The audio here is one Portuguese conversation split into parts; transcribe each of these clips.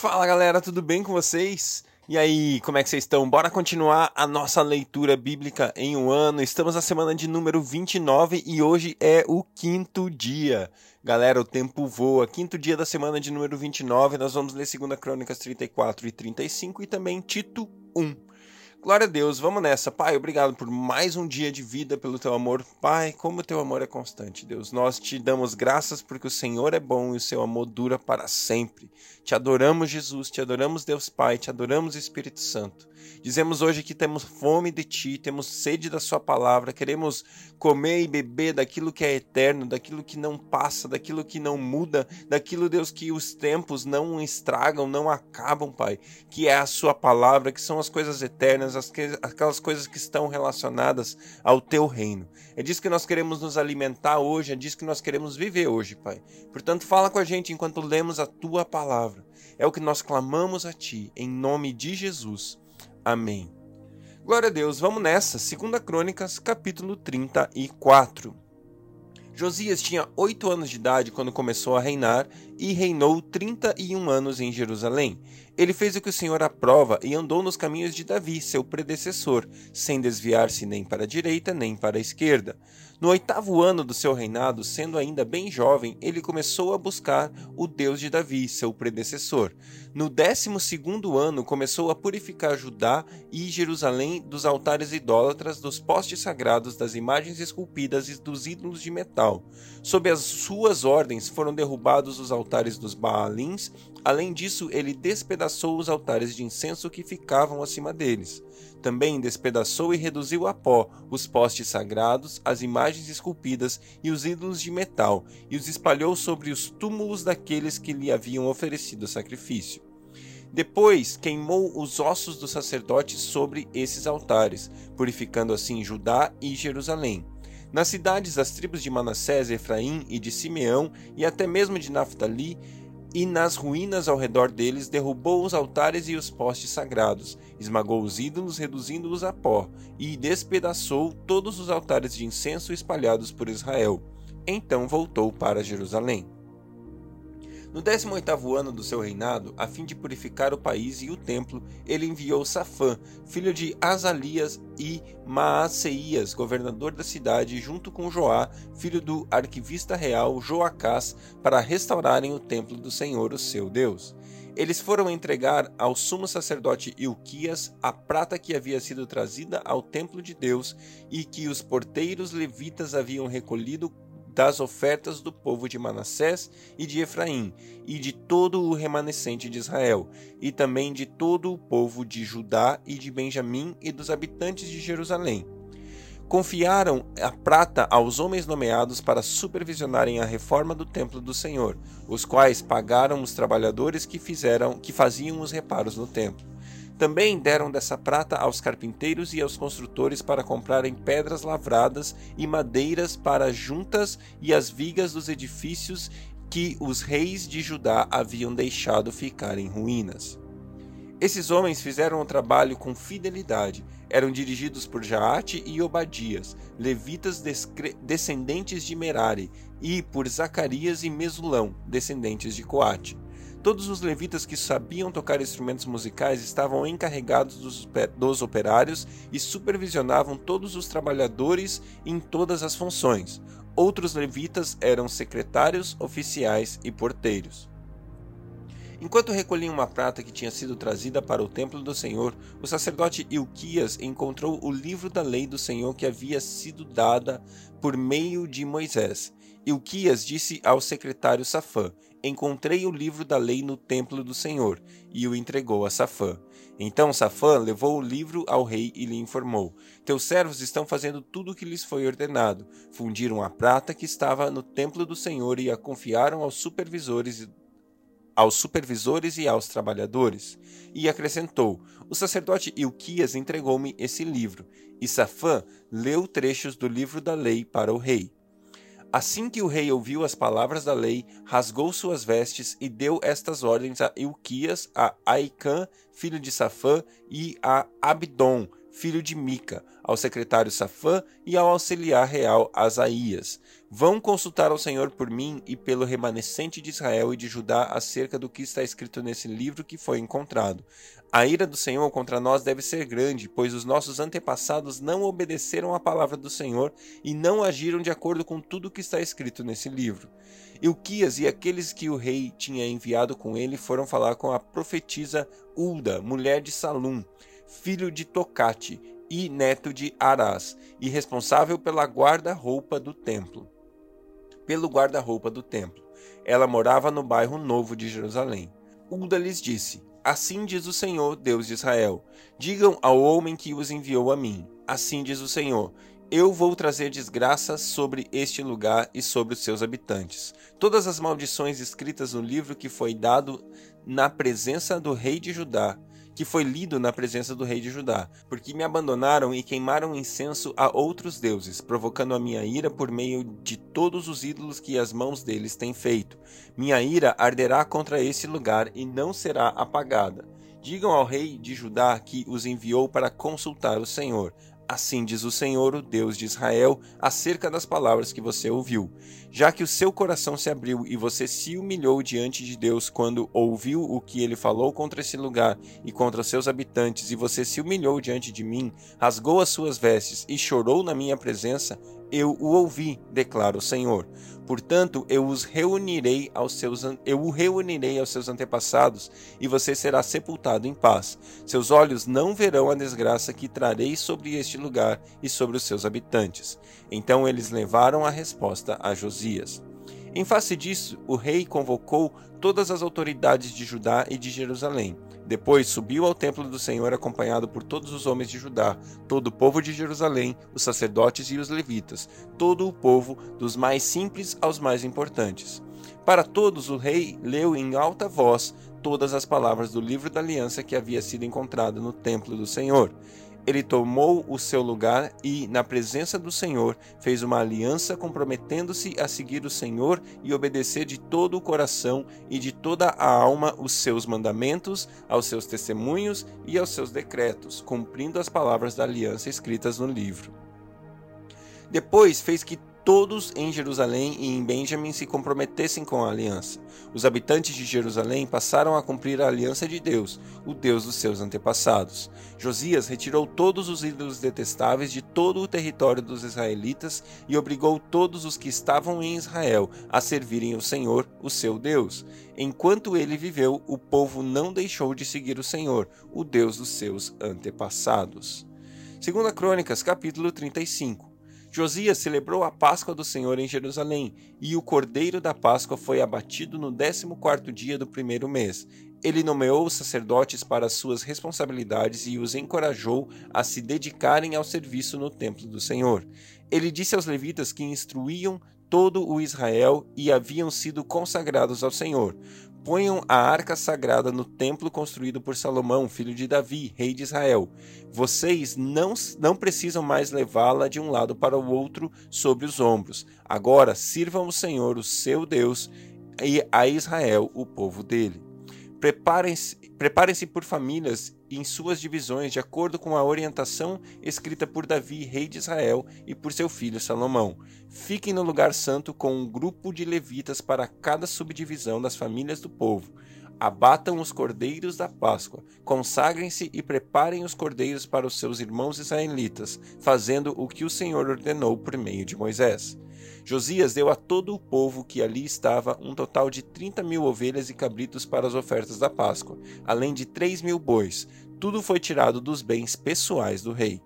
Fala galera, tudo bem com vocês? E aí, como é que vocês estão? Bora continuar a nossa leitura bíblica em um ano. Estamos na semana de número 29 e hoje é o quinto dia. Galera, o tempo voa. Quinto dia da semana de número 29, nós vamos ler 2 Crônicas 34 e 35 e também Tito 1. Glória a Deus, vamos nessa. Pai, obrigado por mais um dia de vida, pelo teu amor. Pai, como o teu amor é constante, Deus. Nós te damos graças porque o Senhor é bom e o seu amor dura para sempre. Te adoramos, Jesus, te adoramos, Deus Pai, te adoramos, Espírito Santo. Dizemos hoje que temos fome de ti, temos sede da sua palavra, queremos comer e beber daquilo que é eterno, daquilo que não passa, daquilo que não muda, daquilo, Deus, que os tempos não estragam, não acabam, Pai, que é a sua palavra, que são as coisas eternas, as que, aquelas coisas que estão relacionadas ao teu reino. É disso que nós queremos nos alimentar hoje, é disso que nós queremos viver hoje, Pai. Portanto, fala com a gente enquanto lemos a tua palavra. É o que nós clamamos a ti, em nome de Jesus. Amém. Glória a Deus, vamos nessa. 2 Crônicas, capítulo 34. Josias tinha oito anos de idade quando começou a reinar e reinou trinta e um anos em Jerusalém. Ele fez o que o Senhor aprova e andou nos caminhos de Davi, seu predecessor, sem desviar-se nem para a direita nem para a esquerda. No oitavo ano do seu reinado, sendo ainda bem jovem, ele começou a buscar o Deus de Davi, seu predecessor. No décimo segundo ano, começou a purificar Judá e Jerusalém dos altares idólatras, dos postes sagrados, das imagens esculpidas e dos ídolos de metal. Sob as suas ordens foram derrubados os altares dos Baalins. Além disso, ele despedaçou os altares de incenso que ficavam acima deles. Também despedaçou e reduziu a pó os postes sagrados, as imagens esculpidas e os ídolos de metal, e os espalhou sobre os túmulos daqueles que lhe haviam oferecido sacrifício. Depois queimou os ossos dos sacerdotes sobre esses altares, purificando assim Judá e Jerusalém. Nas cidades das tribos de Manassés, Efraim e de Simeão, e até mesmo de Naphtali, e nas ruínas ao redor deles derrubou os altares e os postes sagrados, esmagou os ídolos, reduzindo-os a pó, e despedaçou todos os altares de incenso espalhados por Israel. Então voltou para Jerusalém. No 18º ano do seu reinado, a fim de purificar o país e o templo, ele enviou Safã, filho de Azalias, e Maaseias, governador da cidade, junto com Joá, filho do arquivista real Joacás, para restaurarem o templo do Senhor, o seu Deus. Eles foram entregar ao sumo sacerdote Ilquias a prata que havia sido trazida ao templo de Deus e que os porteiros levitas haviam recolhido das ofertas do povo de Manassés e de Efraim, e de todo o remanescente de Israel, e também de todo o povo de Judá e de Benjamim e dos habitantes de Jerusalém. Confiaram a prata aos homens nomeados para supervisionarem a reforma do templo do Senhor, os quais pagaram os trabalhadores que fizeram que faziam os reparos no templo. Também deram dessa prata aos carpinteiros e aos construtores para comprarem pedras lavradas e madeiras para juntas e as vigas dos edifícios que os reis de Judá haviam deixado ficar em ruínas. Esses homens fizeram o trabalho com fidelidade. Eram dirigidos por Jaate e Obadias, levitas descendentes de Merari, e por Zacarias e Mesulão, descendentes de Coate. Todos os levitas que sabiam tocar instrumentos musicais estavam encarregados dos, dos operários e supervisionavam todos os trabalhadores em todas as funções. Outros levitas eram secretários, oficiais e porteiros. Enquanto recolhiam uma prata que tinha sido trazida para o templo do Senhor, o sacerdote Ilquias encontrou o livro da lei do Senhor que havia sido dada por meio de Moisés. Ilquias disse ao secretário Safã: Encontrei o livro da lei no templo do Senhor, e o entregou a Safã. Então Safã levou o livro ao rei e lhe informou: Teus servos estão fazendo tudo o que lhes foi ordenado. Fundiram a prata que estava no templo do Senhor e a confiaram aos supervisores aos supervisores e aos trabalhadores. E acrescentou: O sacerdote Ilquias entregou-me esse livro. E Safã leu trechos do livro da lei para o rei. Assim que o rei ouviu as palavras da lei, rasgou suas vestes e deu estas ordens a Ilquias, a Aicã, filho de Safã, e a Abdon, filho de Mica, ao secretário Safã e ao auxiliar real Asaías. Vão consultar ao Senhor por mim e pelo remanescente de Israel e de Judá acerca do que está escrito nesse livro que foi encontrado. A ira do Senhor contra nós deve ser grande, pois os nossos antepassados não obedeceram à palavra do Senhor e não agiram de acordo com tudo o que está escrito nesse livro. Ilquias e aqueles que o rei tinha enviado com ele foram falar com a profetisa Ulda, mulher de Salum, filho de Tocate e neto de Arás, e responsável pela guarda-roupa do templo. Pelo guarda-roupa do templo. Ela morava no bairro Novo de Jerusalém. Ulda lhes disse: Assim diz o Senhor, Deus de Israel: Digam ao homem que os enviou a mim: Assim diz o Senhor: eu vou trazer desgraça sobre este lugar e sobre os seus habitantes. Todas as maldições escritas no livro que foi dado na presença do rei de Judá, que foi lido na presença do rei de Judá, porque me abandonaram e queimaram incenso a outros deuses, provocando a minha ira por meio de todos os ídolos que as mãos deles têm feito. Minha ira arderá contra esse lugar e não será apagada. Digam ao rei de Judá que os enviou para consultar o Senhor. Assim diz o Senhor, o Deus de Israel, acerca das palavras que você ouviu. Já que o seu coração se abriu e você se humilhou diante de Deus quando ouviu o que ele falou contra esse lugar e contra seus habitantes, e você se humilhou diante de mim, rasgou as suas vestes e chorou na minha presença, eu o ouvi, declara o Senhor. Portanto, eu os reunirei aos seus eu o reunirei aos seus antepassados, e você será sepultado em paz. Seus olhos não verão a desgraça que trarei sobre este lugar e sobre os seus habitantes. Então eles levaram a resposta a Josias. Em face disso, o rei convocou todas as autoridades de Judá e de Jerusalém depois subiu ao templo do Senhor acompanhado por todos os homens de Judá, todo o povo de Jerusalém, os sacerdotes e os levitas, todo o povo, dos mais simples aos mais importantes. Para todos o rei leu em alta voz todas as palavras do livro da aliança que havia sido encontrado no templo do Senhor ele tomou o seu lugar e, na presença do Senhor, fez uma aliança comprometendo-se a seguir o Senhor e obedecer de todo o coração e de toda a alma os seus mandamentos, aos seus testemunhos e aos seus decretos, cumprindo as palavras da aliança escritas no livro. Depois fez que todos em Jerusalém e em Benjamim se comprometessem com a aliança. Os habitantes de Jerusalém passaram a cumprir a aliança de Deus, o Deus dos seus antepassados. Josias retirou todos os ídolos detestáveis de todo o território dos israelitas e obrigou todos os que estavam em Israel a servirem o Senhor, o seu Deus. Enquanto ele viveu, o povo não deixou de seguir o Senhor, o Deus dos seus antepassados. Segunda Crônicas, capítulo 35. Josias celebrou a Páscoa do Senhor em Jerusalém, e o cordeiro da Páscoa foi abatido no décimo quarto dia do primeiro mês. Ele nomeou os sacerdotes para suas responsabilidades e os encorajou a se dedicarem ao serviço no templo do Senhor. Ele disse aos levitas que instruíam todo o Israel e haviam sido consagrados ao Senhor. Ponham a arca sagrada no templo construído por Salomão, filho de Davi, rei de Israel. Vocês não, não precisam mais levá-la de um lado para o outro sobre os ombros. Agora sirvam o Senhor, o seu Deus, e a Israel, o povo dele. Preparem-se preparem por famílias em suas divisões, de acordo com a orientação escrita por Davi, rei de Israel, e por seu filho Salomão. Fiquem no lugar santo com um grupo de levitas para cada subdivisão das famílias do povo. Abatam os cordeiros da Páscoa, consagrem-se e preparem os cordeiros para os seus irmãos israelitas, fazendo o que o Senhor ordenou por meio de Moisés. Josias deu a todo o povo que ali estava um total de 30 mil ovelhas e cabritos para as ofertas da Páscoa, além de 3 mil bois. Tudo foi tirado dos bens pessoais do rei.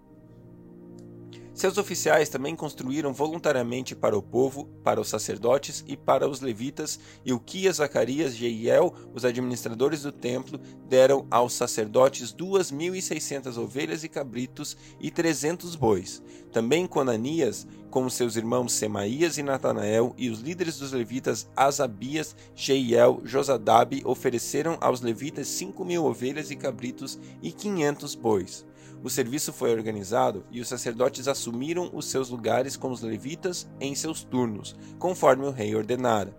Seus oficiais também construíram voluntariamente para o povo, para os sacerdotes e para os levitas, e Uquias, Zacarias, Jeiel, os administradores do templo, deram aos sacerdotes duas mil e seiscentas ovelhas e cabritos e trezentos bois. Também Conanias, com seus irmãos Semaías e Natanael, e os líderes dos levitas Asabias, Jeiel, Josadabe, ofereceram aos levitas cinco mil ovelhas e cabritos e quinhentos bois. O serviço foi organizado e os sacerdotes assumiram os seus lugares com os levitas em seus turnos, conforme o rei ordenara.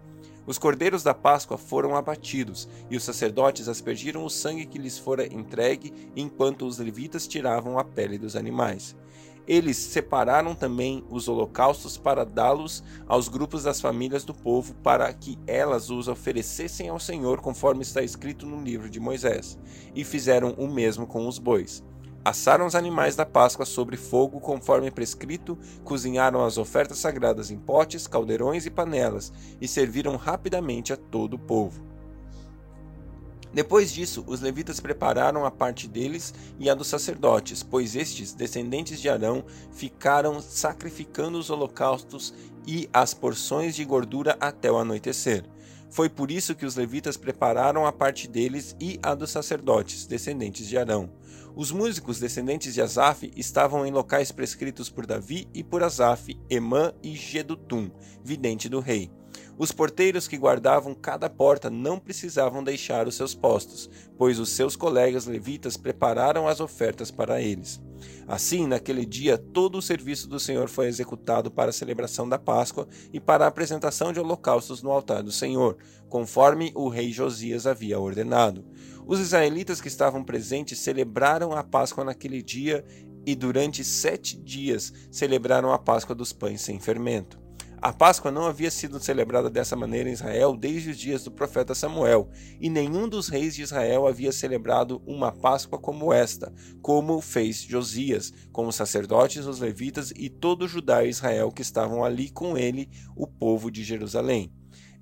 Os cordeiros da Páscoa foram abatidos, e os sacerdotes aspergiram o sangue que lhes fora entregue, enquanto os levitas tiravam a pele dos animais. Eles separaram também os holocaustos para dá-los aos grupos das famílias do povo, para que elas os oferecessem ao Senhor, conforme está escrito no livro de Moisés. E fizeram o mesmo com os bois. Assaram os animais da Páscoa sobre fogo, conforme prescrito, cozinharam as ofertas sagradas em potes, caldeirões e panelas, e serviram rapidamente a todo o povo. Depois disso, os levitas prepararam a parte deles e a dos sacerdotes, pois estes, descendentes de Arão, ficaram sacrificando os holocaustos e as porções de gordura até o anoitecer. Foi por isso que os levitas prepararam a parte deles e a dos sacerdotes, descendentes de Arão. Os músicos descendentes de Asaf estavam em locais prescritos por Davi e por Asaf, Emã e Gedutum, vidente do rei. Os porteiros que guardavam cada porta não precisavam deixar os seus postos, pois os seus colegas levitas prepararam as ofertas para eles. Assim, naquele dia, todo o serviço do Senhor foi executado para a celebração da Páscoa e para a apresentação de holocaustos no altar do Senhor, conforme o rei Josias havia ordenado. Os israelitas que estavam presentes celebraram a Páscoa naquele dia e durante sete dias celebraram a Páscoa dos pães sem fermento. A Páscoa não havia sido celebrada dessa maneira em Israel desde os dias do profeta Samuel, e nenhum dos reis de Israel havia celebrado uma Páscoa como esta, como fez Josias, com os sacerdotes, os levitas e todo o Judá e Israel que estavam ali com ele, o povo de Jerusalém.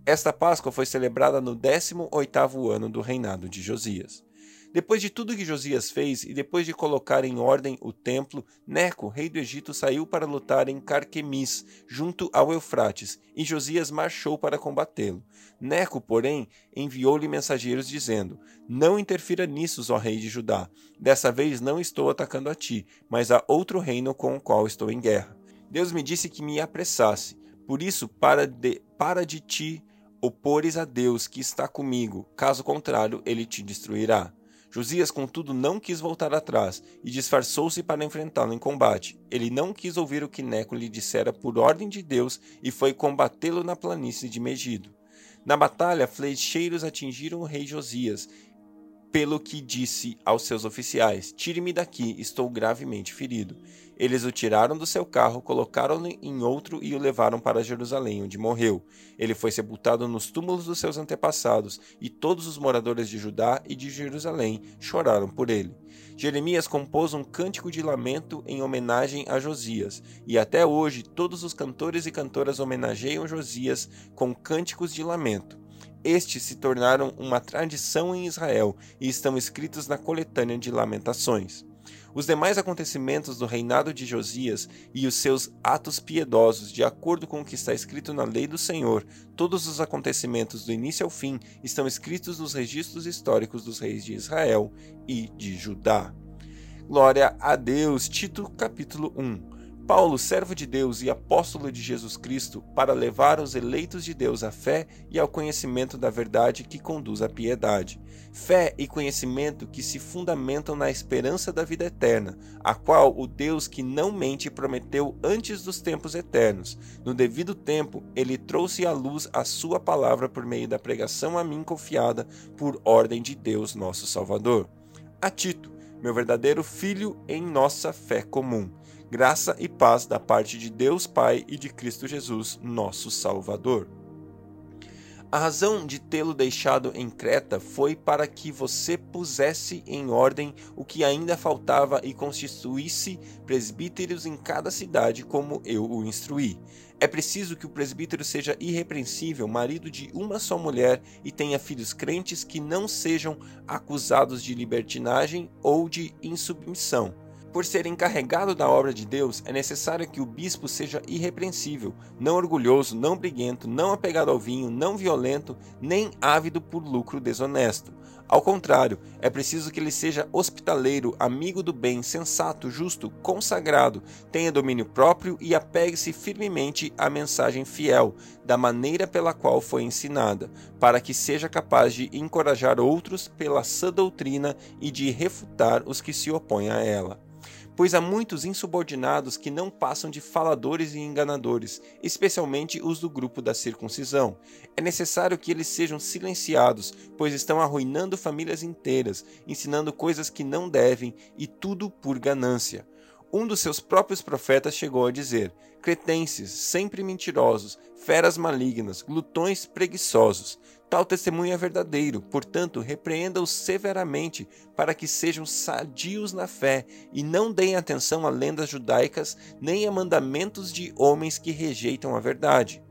Esta Páscoa foi celebrada no 18º ano do reinado de Josias. Depois de tudo que Josias fez e depois de colocar em ordem o templo, Neco, rei do Egito, saiu para lutar em Carquemis, junto ao Eufrates, e Josias marchou para combatê-lo. Neco, porém, enviou-lhe mensageiros dizendo: Não interfira nisso, ó rei de Judá. Dessa vez não estou atacando a ti, mas a outro reino com o qual estou em guerra. Deus me disse que me apressasse. Por isso, para de, para de ti opores a Deus que está comigo, caso contrário, ele te destruirá. Josias, contudo, não quis voltar atrás e disfarçou-se para enfrentá-lo em combate. Ele não quis ouvir o que Neco lhe dissera por ordem de Deus e foi combatê-lo na planície de Megido. Na batalha, flecheiros atingiram o rei Josias, pelo que disse aos seus oficiais: Tire-me daqui, estou gravemente ferido. Eles o tiraram do seu carro, colocaram-no em outro e o levaram para Jerusalém, onde morreu. Ele foi sepultado nos túmulos dos seus antepassados, e todos os moradores de Judá e de Jerusalém choraram por ele. Jeremias compôs um cântico de lamento em homenagem a Josias, e até hoje todos os cantores e cantoras homenageiam Josias com cânticos de lamento. Estes se tornaram uma tradição em Israel e estão escritos na coletânea de Lamentações. Os demais acontecimentos do reinado de Josias e os seus atos piedosos, de acordo com o que está escrito na lei do Senhor, todos os acontecimentos do início ao fim estão escritos nos registros históricos dos reis de Israel e de Judá. Glória a Deus. Tito capítulo 1. Paulo, servo de Deus e apóstolo de Jesus Cristo, para levar os eleitos de Deus à fé e ao conhecimento da verdade que conduz à piedade. Fé e conhecimento que se fundamentam na esperança da vida eterna, a qual o Deus que não mente prometeu antes dos tempos eternos. No devido tempo, ele trouxe à luz a sua palavra por meio da pregação a mim confiada por ordem de Deus, nosso Salvador. A Tito, meu verdadeiro filho em nossa fé comum Graça e paz da parte de Deus Pai e de Cristo Jesus, nosso Salvador. A razão de tê-lo deixado em Creta foi para que você pusesse em ordem o que ainda faltava e constituísse presbíteros em cada cidade, como eu o instruí. É preciso que o presbítero seja irrepreensível, marido de uma só mulher e tenha filhos crentes que não sejam acusados de libertinagem ou de insubmissão por ser encarregado da obra de Deus, é necessário que o bispo seja irrepreensível, não orgulhoso, não briguento, não apegado ao vinho, não violento, nem ávido por lucro desonesto. Ao contrário, é preciso que ele seja hospitaleiro, amigo do bem, sensato, justo, consagrado, tenha domínio próprio e apegue-se firmemente à mensagem fiel, da maneira pela qual foi ensinada, para que seja capaz de encorajar outros pela sã doutrina e de refutar os que se opõem a ela. Pois há muitos insubordinados que não passam de faladores e enganadores, especialmente os do grupo da circuncisão. É necessário que eles sejam silenciados, pois estão arruinando famílias inteiras, ensinando coisas que não devem e tudo por ganância. Um dos seus próprios profetas chegou a dizer: Cretenses, sempre mentirosos, feras malignas, glutões preguiçosos. Tal testemunho é verdadeiro, portanto, repreenda-os severamente, para que sejam sadios na fé e não deem atenção a lendas judaicas nem a mandamentos de homens que rejeitam a verdade.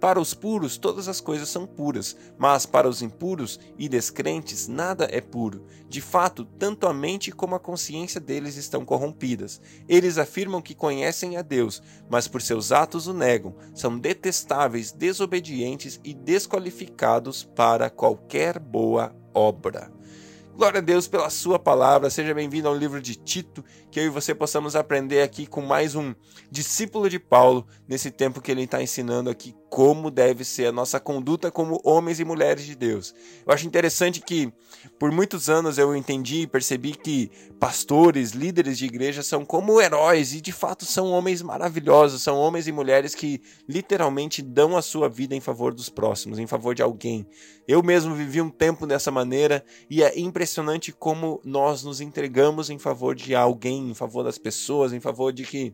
Para os puros, todas as coisas são puras, mas para os impuros e descrentes, nada é puro. De fato, tanto a mente como a consciência deles estão corrompidas. Eles afirmam que conhecem a Deus, mas por seus atos o negam. São detestáveis, desobedientes e desqualificados para qualquer boa obra. Glória a Deus pela sua palavra. Seja bem-vindo ao livro de Tito, que eu e você possamos aprender aqui com mais um discípulo de Paulo, nesse tempo que ele está ensinando aqui como deve ser a nossa conduta como homens e mulheres de Deus. Eu acho interessante que por muitos anos eu entendi e percebi que pastores, líderes de igreja são como heróis e de fato são homens maravilhosos, são homens e mulheres que literalmente dão a sua vida em favor dos próximos, em favor de alguém. Eu mesmo vivi um tempo dessa maneira e é impressionante como nós nos entregamos em favor de alguém, em favor das pessoas, em favor de que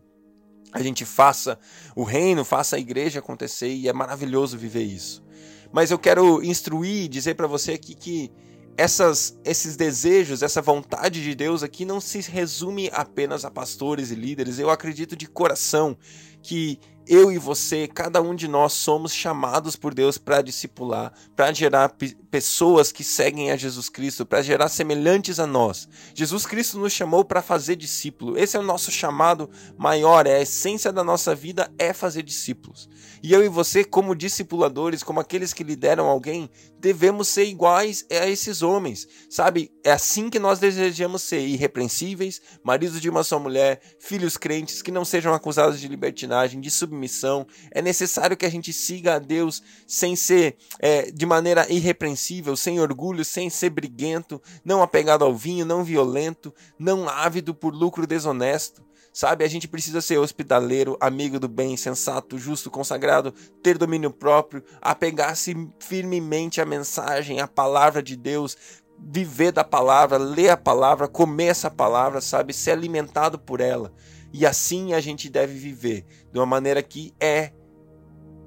a gente faça o reino, faça a igreja acontecer e é maravilhoso viver isso. Mas eu quero instruir, dizer para você aqui que essas, esses desejos, essa vontade de Deus aqui não se resume apenas a pastores e líderes. Eu acredito de coração que eu e você, cada um de nós somos chamados por Deus para discipular, para gerar pessoas que seguem a Jesus Cristo, para gerar semelhantes a nós. Jesus Cristo nos chamou para fazer discípulo. Esse é o nosso chamado maior, é a essência da nossa vida é fazer discípulos. E eu e você, como discipuladores, como aqueles que lideram alguém, devemos ser iguais a esses homens. Sabe? É assim que nós desejamos ser irrepreensíveis, maridos de uma só mulher, filhos crentes que não sejam acusados de libertinagem, de submissão submissão. É necessário que a gente siga a Deus sem ser é, de maneira irrepreensível, sem orgulho, sem ser briguento, não apegado ao vinho, não violento, não ávido por lucro desonesto. Sabe, a gente precisa ser hospitaleiro, amigo do bem, sensato, justo, consagrado, ter domínio próprio, apegar-se firmemente à mensagem, à palavra de Deus, viver da palavra, ler a palavra, comer essa palavra, sabe, ser alimentado por ela. E assim a gente deve viver, de uma maneira que é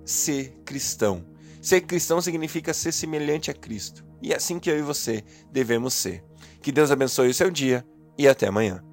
ser cristão. Ser cristão significa ser semelhante a Cristo. E é assim que eu e você devemos ser. Que Deus abençoe o seu dia e até amanhã.